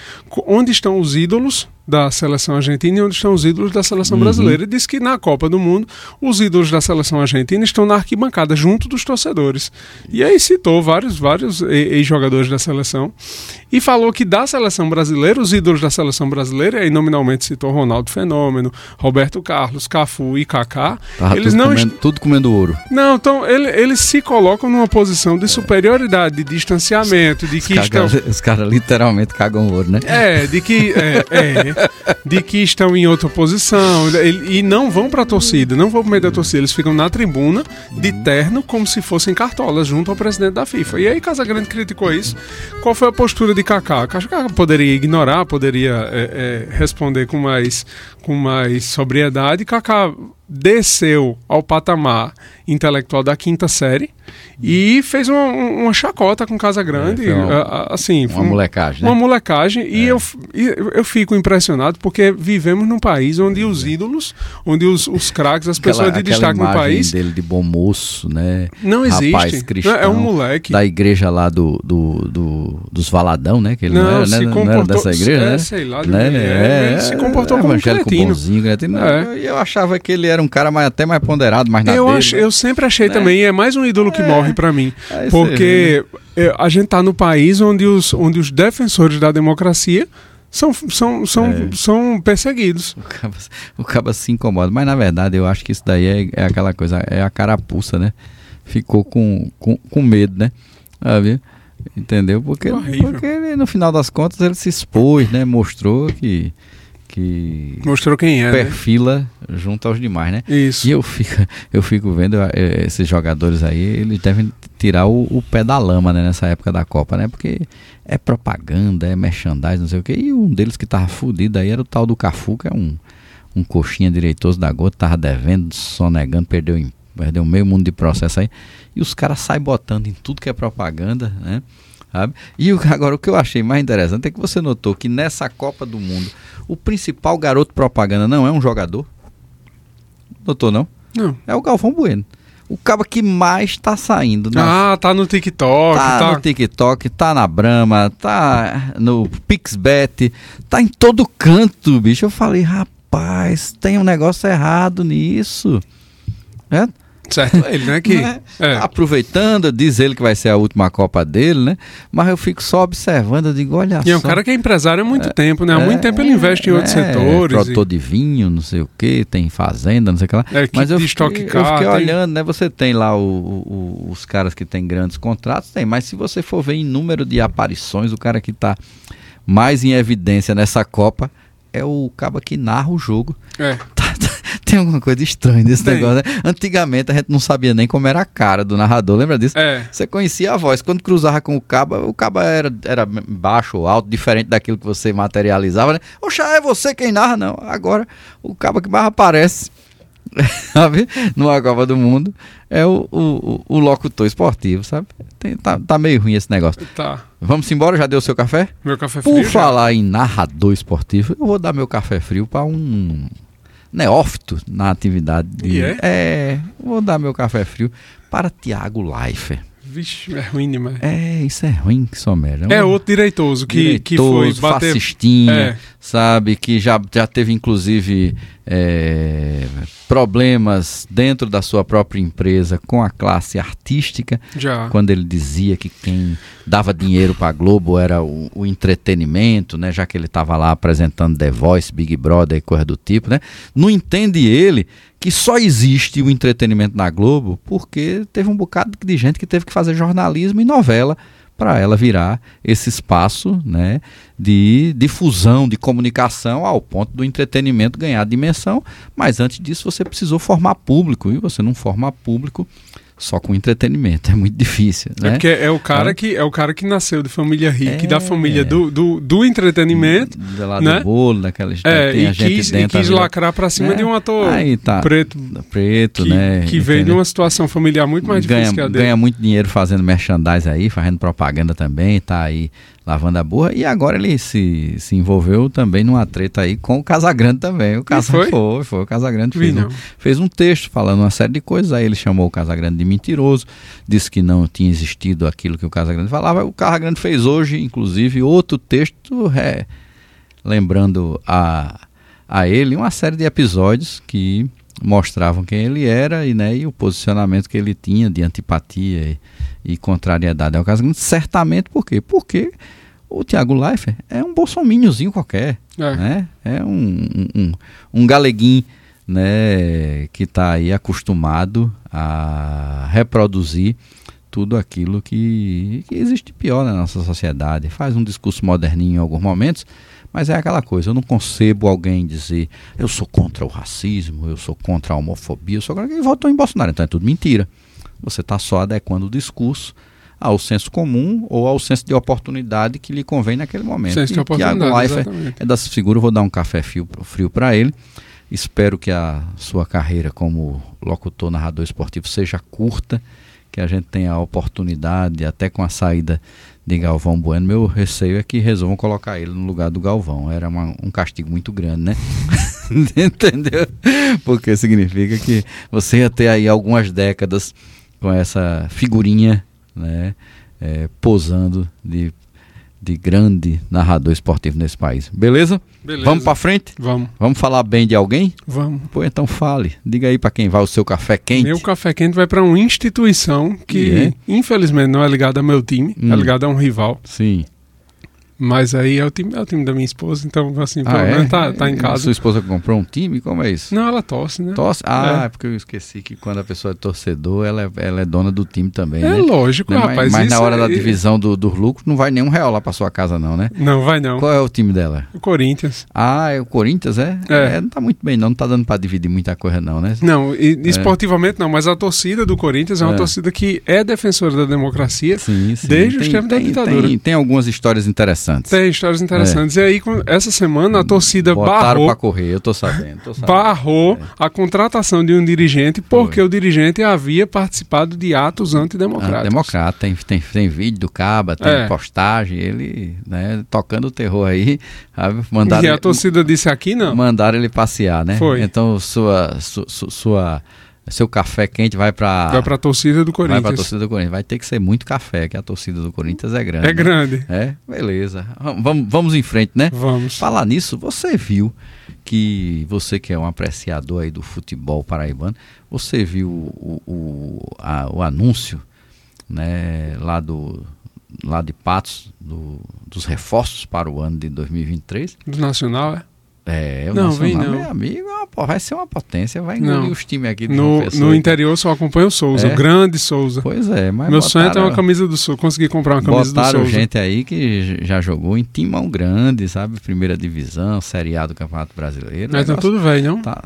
onde estão os ídolos da seleção argentina e onde estão os ídolos da seleção Uhum. brasileira. E disse que na Copa do Mundo os ídolos da seleção argentina estão na arquibancada junto dos torcedores. E aí citou vários, vários ex-jogadores da seleção e falou que da seleção brasileira, os ídolos da seleção brasileira, e aí nominalmente citou Ronaldo Fenômeno, Roberto Carlos, Cafu e Kaká, Tava eles tudo, não comendo, tudo comendo ouro. não, então ele- eles se colocam numa posição de superioridade, de distanciamento, de que Os estão. os caras literalmente cagam ouro, né? É, de que é, é, de que estão em outra posição e não vão pra torcida, não vão pro meio da torcida, eles ficam na tribuna de terno como se fossem cartolas junto ao presidente da FIFA. E aí Casagrande criticou isso. Qual foi a postura de Kaká? Kaká poderia ignorar, poderia é, é, responder com mais com mais sobriedade. Kaká desceu ao patamar intelectual da quinta série e fez uma, uma chacota com Casa Grande, É, uma- a- assim, Uma um- molecagem, né? uma molecagem e eu, eu fico impressionado porque vivemos num país onde os ídolos, onde os, os craques, as pessoas de aquela destaque no país dele de bom moço, né? não Rapaz existe. cristão, é um moleque. Da igreja lá do, do, do- dos Valadão, né? Que ele não, Não, era, se né? não era comportou- dessa igreja, é, né? sei lá de né? onde é, ele se comportou como um evangélico bonzinho, cretino. É. E eu achava que ele era um cara mais, até mais ponderado, mais na Eu, dele, acho, né? eu sempre achei Né? também, é mais um ídolo que morre pra mim. Aí Porque é, a gente tá no país onde os, onde os defensores da democracia são, são, são, É. são perseguidos. O caba, o caba se incomoda. Mas na verdade eu acho que isso daí é, é aquela coisa, é a carapuça, né? Ficou com, com, com medo, né? Sabe? Entendeu? Porque, Horrível. porque ele, no final das contas ele se expôs, né? Mostrou que, que Mostrou quem é. né? perfila junto aos demais, né? Isso. E eu fico, eu fico vendo eh, esses jogadores aí, eles devem tirar o, o pé da lama né, nessa época da Copa, né? Porque é propaganda, é merchandising, não sei o quê. E um deles que tava fudido aí era o tal do Cafu, que é um, um coxinha direitoso da gota, tava devendo, sonegando, perdeu, perdeu meio mundo de processo aí. E os caras saem botando em tudo que é propaganda, né? Sabe? E o- agora o que eu achei mais interessante é que você notou que nessa Copa do Mundo o principal garoto propaganda não é um jogador. Notou não? Não. É o Galvão Bueno. O cabo que mais tá saindo na Ah, tá no TikTok, Tá, tá. no TikTok, tá na Brahma, tá no Pixbet, tá em todo canto, bicho. Eu falei, rapaz, tem um negócio errado nisso. É? Certo ele, né? Que, Né? é. Aproveitando, diz ele que vai ser a última Copa dele, né? Mas eu fico só observando, eu digo, olha E é um só. cara que é empresário há muito tempo, né? Há muito É, tempo ele investe em outros é, setores. Produtor de vinho, não sei o que, tem fazenda, não sei o que lá. É, Mas eu fiquei, eu fiquei tem- olhando, né? Você tem lá o- o- os caras que têm grandes contratos, tem, mas se você for ver em número de aparições, o cara que está mais em evidência nessa Copa é o cabo que narra o jogo. É. Tem alguma coisa estranha nesse Tem. negócio, né? Antigamente a gente não sabia nem como era a cara do narrador, lembra disso? É. Você conhecia a voz. Quando cruzava com o caba, o caba era, era baixo ou alto, diferente daquilo que você materializava, né? Oxa, é você quem narra? Não. Agora, o caba que mais aparece, sabe? Numa Copa do Mundo, é o, o, o- o locutor esportivo, sabe? Tem- tá, tá meio ruim esse negócio. Tá. Vamos embora? Já deu o seu café? Meu café frio. Por já. falar em narrador esportivo, eu vou dar meu café frio para um neófito na atividade. de- E é? é, vou dar meu café frio para Tiago Leifert. Vixe, é ruim demais. É, isso é ruim que só merda. É Um outro direitoso que, que foi direitoso, bater. fascistinha, É. sabe? Que já, já teve, inclusive, é, problemas dentro da sua própria empresa com a classe artística, Já. quando ele dizia que quem dava dinheiro para a Globo era o, o entretenimento, né? Já que ele estava lá apresentando The Voice, Big Brother e coisa do tipo, né? Não entende ele que só existe o entretenimento na Globo porque teve um bocado de gente que teve que fazer jornalismo e novela para ela virar esse espaço né, de difusão, de comunicação, ao ponto do entretenimento ganhar dimensão. Mas antes disso, você precisou formar público, e você não forma público só com entretenimento. É muito difícil. É Né? porque é o cara É. que é o cara que nasceu de família rica e da É. família do, do, do entretenimento. De lá né? do bolo, daquela É, tem e gente quis, e quis lacrar pra cima né? de um ator Aí tá. preto preto, que, né? que veio de entendeu? uma situação familiar muito mais ganha, difícil que a dele. ganha muito dinheiro fazendo merchandising aí, fazendo propaganda também, tá aí lavando a burra. E agora ele se, se envolveu também numa treta aí com o Casagrande também. O Casa, foi? foi? Foi, O Casagrande fez um, fez um texto falando uma série de coisas. Aí ele chamou o Casagrande de mentiroso, disse que não tinha existido aquilo que o Casagrande falava. O Casagrande fez hoje, inclusive, outro texto é, lembrando a, a ele uma série de episódios que mostravam quem ele era e, né, e o posicionamento que ele tinha de antipatia e, e contrariedade ao Casagrande. Certamente por quê? Porque o Tiago Leifert é um bolsomíniozinho qualquer É. né? É um, um, um, galeguinho, né? Que está aí acostumado a reproduzir tudo aquilo que, que existe pior na nossa sociedade. Faz um discurso moderninho em alguns momentos, mas é aquela coisa, eu não concebo alguém dizer eu sou contra o racismo, eu sou contra a homofobia, eu sou contra... Ele votou em Bolsonaro, então é tudo mentira. Você está só adequando o discurso ao senso comum ou ao senso de oportunidade que lhe convém naquele momento. Senso de Tiago oportunidade, Leifert exatamente. é dessas figuras, eu vou dar um café frio, frio para ele. Espero que a sua carreira como locutor, narrador esportivo seja curta, que a gente tenha a oportunidade, até com a saída de Galvão Bueno. Meu receio é que resolvam colocar ele no lugar do Galvão. Era uma- um castigo muito grande, né? Entendeu? Porque significa que você ia ter aí algumas décadas com essa figurinha, né? eh, posando de, de grande narrador esportivo nesse país. Beleza? Beleza. Vamos para frente? Vamos, Vamos falar bem de alguém? vamos. Pô, então fale. Diga aí para quem vai o seu café quente. Meu café quente vai para uma instituição que, é? infelizmente, não é ligada ao meu time, Hum. é ligada a um rival. Sim. Mas aí é o time, é o time da minha esposa, então, assim, pelo Ah, é? menos tá, tá em casa. Sua esposa comprou um time? Como é isso? Não, ela tosse, né? Torce? Ah, É. é. porque eu esqueci que quando a pessoa é torcedor, ela é, ela é dona do time também, É né? lógico, Né, mas- rapaz. mas na isso hora é- da divisão do, dos lucros não vai nenhum real lá pra sua casa, não, né? Não, vai não. Qual é o time dela? O Corinthians. Ah, é o Corinthians, é? É. não tá muito bem, não. Não tá dando pra dividir muita coisa, não, né? Não, e, esportivamente não, mas a torcida do Corinthians é uma torcida que é defensora da democracia. Sim, sim. Desde os tempos da ditadura. Tem, tem algumas histórias interessantes interessantes. Tem histórias interessantes. É. E aí, essa semana, a torcida Botaram barrou. para correr, eu tô sabendo. Tô sabendo. Barrou é. a contratação de um dirigente porque Foi. o dirigente havia participado de atos antidemocráticos. Democrata, tem, tem, tem vídeo do Caba, tem é. postagem, ele né, tocando o terror aí. Mandaram, e a torcida disse aqui não. Mandaram ele passear, né? Foi. Então, sua, su, su, sua seu café quente vai para vai para a torcida do Corinthians. Vai para a torcida do Corinthians. Vai ter que ser muito café, que a torcida do Corinthians é grande. É grande. Né? É, beleza. Vamos, vamos em frente, né? Vamos. Falar nisso, você viu que você que é um apreciador aí do futebol paraibano, você viu o, o, a, o anúncio, né, lá do lá de Patos do, dos reforços para o ano de 2023? Do Nacional, é? É, o não, vem não. meu amigo, é vai ser uma potência, vai engolir não. os times aqui no, no interior só acompanha o Souza, é? o grande Souza. Pois é, mas Meu botaram, sonho é ter uma camisa do Souza, conseguir comprar uma camisa do Souza. gente aí que já jogou em timão grande, sabe? Primeira divisão, Série A do Campeonato Brasileiro. Mas tá tudo velho, não? Tá,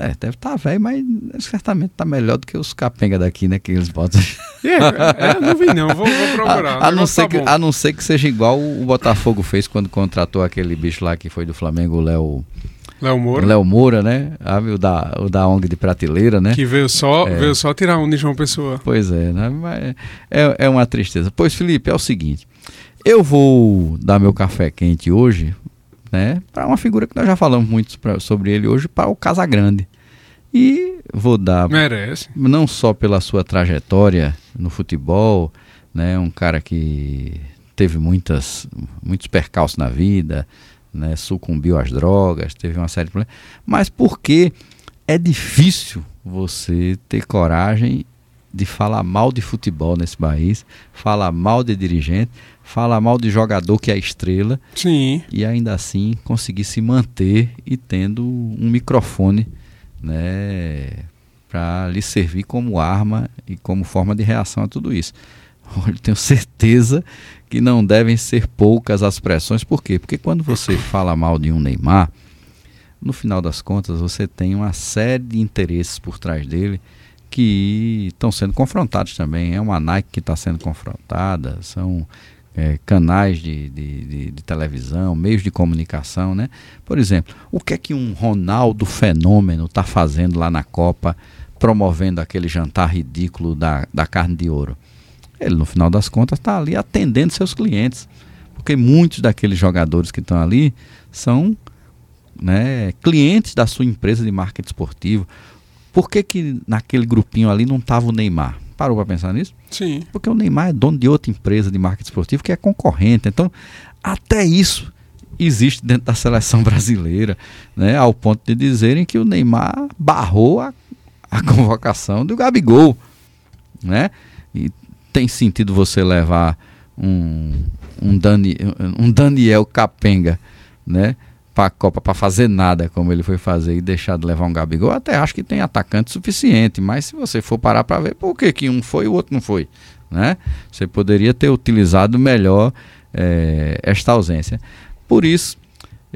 é, deve estar tá velho, mas certamente tá melhor do que os capenga daqui, né? Que eles botam. É, é não vi não, vou, vou procurar. A, a não ser tá que, a não ser que seja igual o Botafogo fez quando contratou aquele bicho lá que foi do Flamengo, o Léo. Léo Moura. Léo Moura, né? Ah, o, da, o da ONG de prateleira, né? Que veio só, é. veio só tirar um de João Pessoa. Pois é, né? Mas é, é uma tristeza. Pois, Felipe, é o seguinte. Eu vou dar meu café quente hoje, né? Para uma figura que nós já falamos muito pra, sobre ele hoje, para o Casagrande. E vou dar. Merece. Não só pela sua trajetória no futebol, né? Um cara que teve muitas, muitos percalços na vida, né, sucumbiu às drogas, teve uma série de problemas, mas porque é difícil você ter coragem de falar mal de futebol nesse país, falar mal de dirigente, falar mal de jogador que é estrela, Sim. e ainda assim conseguir se manter e tendo um microfone, né, para lhe servir como arma e como forma de reação a tudo isso. Eu tenho certeza que não devem ser poucas as pressões. Por quê? Porque quando você fala mal de um Neymar, no final das contas você tem uma série de interesses por trás dele que estão sendo confrontados também. É uma Nike que está sendo confrontada, são é, canais de, de, de, de, televisão, meios de comunicação, né? Por exemplo, o que é que um Ronaldo fenômeno está fazendo lá na Copa, promovendo aquele jantar ridículo da, da carne de ouro? ele no final das contas está ali atendendo seus clientes. Porque muitos daqueles jogadores que estão ali são né, clientes da sua empresa de marketing esportivo. Por que, que naquele grupinho ali não estava o Neymar? Parou para pensar nisso? Sim. Porque o Neymar é dono de outra empresa de marketing esportivo que é concorrente. Então, até isso existe dentro da seleção brasileira, né, ao ponto de dizerem que o Neymar barrou a, a convocação do Gabigol. Né? E tem sentido você levar um, um, Dani, um Daniel Capenga, né? Para a Copa para fazer nada como ele foi fazer e deixar de levar um Gabigol, até acho que tem atacante suficiente, mas se você for parar para ver, por que, que um foi e o outro não foi? Né? Você poderia ter utilizado melhor é, esta ausência. Por isso,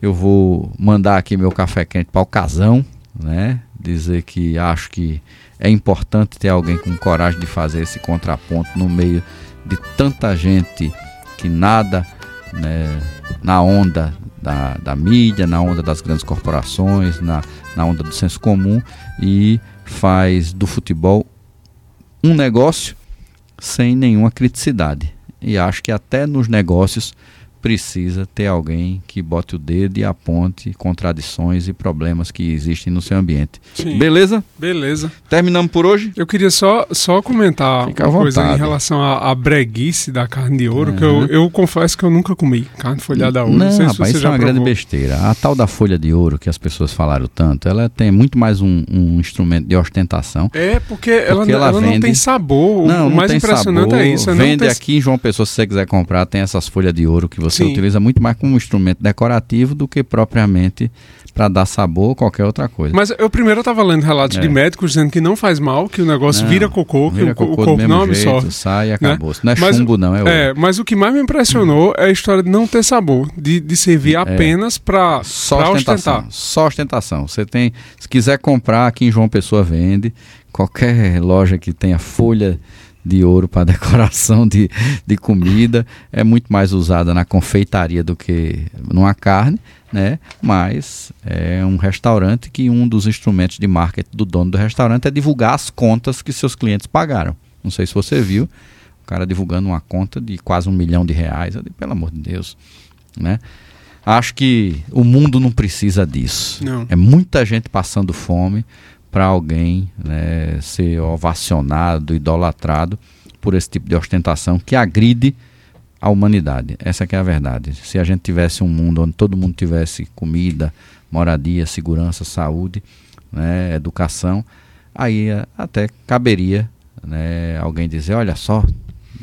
eu vou mandar aqui meu café quente para o Casão, né? dizer que acho que é importante ter alguém com coragem de fazer esse contraponto no meio de tanta gente que nada né, na onda da, da mídia, na onda das grandes corporações, na, na onda do senso comum e faz do futebol um negócio sem nenhuma criticidade. E acho que até nos negócios precisa ter alguém que bote o dedo e aponte contradições e problemas que existem no seu ambiente. Sim. Beleza? Beleza. Terminamos por hoje? Eu queria só, só comentar Fica uma coisa em relação à, à breguice da carne de ouro, uhum. que eu, eu confesso que eu nunca comi carne folhada a ouro. Não, não sei rapaz, se isso é uma provou. grande besteira. A tal da folha de ouro que as pessoas falaram tanto, ela tem muito mais um, um instrumento de ostentação. É, porque, porque ela, ela, ela vende... não tem sabor. Não, o mais impressionante sabor. é isso. É vende aqui em João Pessoa, se você quiser comprar, tem essas folhas de ouro que você você Sim. utiliza muito mais como um instrumento decorativo do que propriamente para dar sabor ou qualquer outra coisa. Mas eu primeiro estava lendo relatos é. de médicos dizendo que não faz mal, que o negócio não, vira cocô, que o, cocô o corpo não absorve. Sai e né? acabou. Né? Não é mas, chumbo, não, é, é Mas o que mais me impressionou é a história de não ter sabor, de, de servir é. apenas para ostentar. Só ostentação. Você tem, se quiser comprar, aqui em João Pessoa vende, qualquer loja que tenha folha de ouro para decoração de, de comida, é muito mais usada na confeitaria do que numa carne, né? Mas é um restaurante que um dos instrumentos de marketing do dono do restaurante é divulgar as contas que seus clientes pagaram. Não sei se você viu, o cara divulgando uma conta de quase um milhão de reais. Eu digo, pelo amor de Deus, né? Acho que o mundo não precisa disso. Não. É muita gente passando fome para alguém né, ser ovacionado, idolatrado por esse tipo de ostentação que agride a humanidade. Essa é a verdade. Se a gente tivesse um mundo onde todo mundo tivesse comida, moradia, segurança, saúde, né, educação, aí eh, até caberia né, alguém dizer, olha só,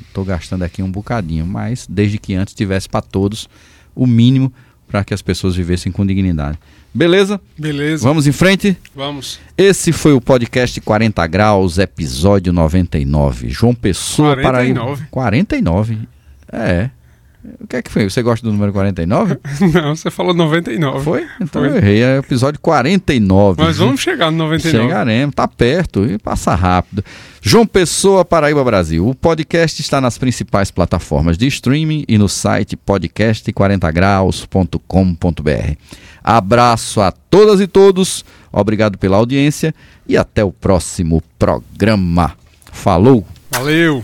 estou gastando aqui um bocadinho, mas desde que antes tivesse para todos o mínimo para que as pessoas vivessem com dignidade. Beleza? Beleza. Vamos em frente? Vamos. Esse foi o podcast 40 Graus, episódio 99. João Pessoa 49. para 49. É. O que é que foi? Você gosta do número 49? Não, você falou 99. Foi? Então Foi. eu errei. É episódio 49. Mas vamos chegar no 99. Chegaremos, tá perto e passa rápido. João Pessoa, Paraíba, Brasil. O podcast está nas principais plataformas de streaming e no site podcast40graus.com.br. Abraço a todas e todos, obrigado pela audiência e até o próximo programa. Falou! Valeu.